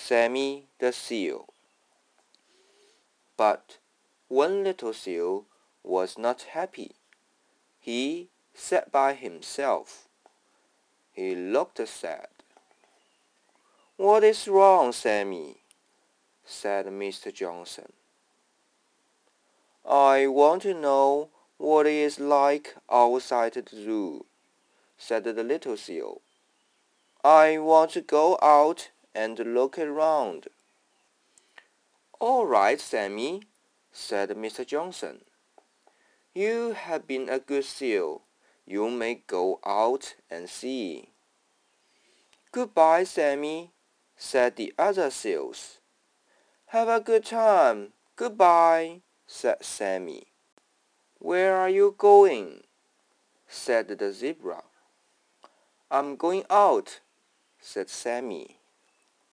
Sammy the Seal. But one little seal was not happy. He sat by himself. He looked sad. What is wrong, Sammy? said Mr. Johnson. I want to know what it is like outside the zoo, said the little seal. I want to go out and look around. All right, Sammy, said Mr. Johnson. You have been a good seal. You may go out and see. Goodbye, Sammy, said the other seals. Have a good time. Goodbye, said Sammy. Where are you going? said the zebra. I'm going out, said Sammy.